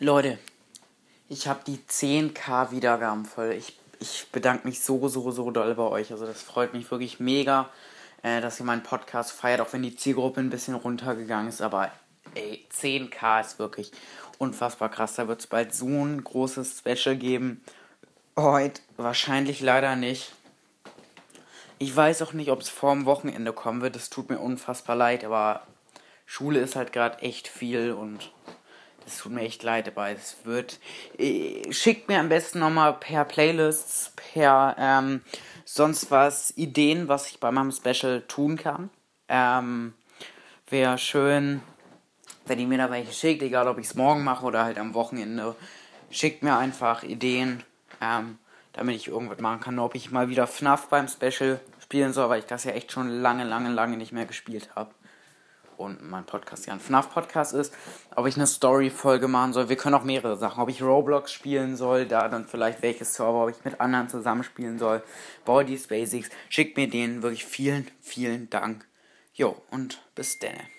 Leute, ich habe die 10k Wiedergaben voll. Ich, ich bedanke mich so, so, so doll bei euch. Also das freut mich wirklich mega, äh, dass ihr meinen Podcast feiert, auch wenn die Zielgruppe ein bisschen runtergegangen ist. Aber ey, 10k ist wirklich unfassbar krass. Da wird es bald so ein großes Special geben. Heute wahrscheinlich leider nicht. Ich weiß auch nicht, ob es vor dem Wochenende kommen wird. Das tut mir unfassbar leid, aber Schule ist halt gerade echt viel und es tut mir echt leid, aber es wird. Äh, schickt mir am besten nochmal per Playlists, per ähm, sonst was Ideen, was ich bei meinem Special tun kann. Ähm, Wäre schön, wenn ihr mir da welche schickt, egal ob ich es morgen mache oder halt am Wochenende. Schickt mir einfach Ideen, ähm, damit ich irgendwas machen kann. Ob ich mal wieder FNAF beim Special spielen soll, weil ich das ja echt schon lange, lange, lange nicht mehr gespielt habe und mein Podcast ja ein FNAF-Podcast ist, ob ich eine Story-Folge machen soll. Wir können auch mehrere Sachen. Ob ich Roblox spielen soll, da dann vielleicht welches Server, ob ich mit anderen zusammenspielen soll. Bodies Basics. Schickt mir denen wirklich vielen, vielen Dank. Jo, und bis dann.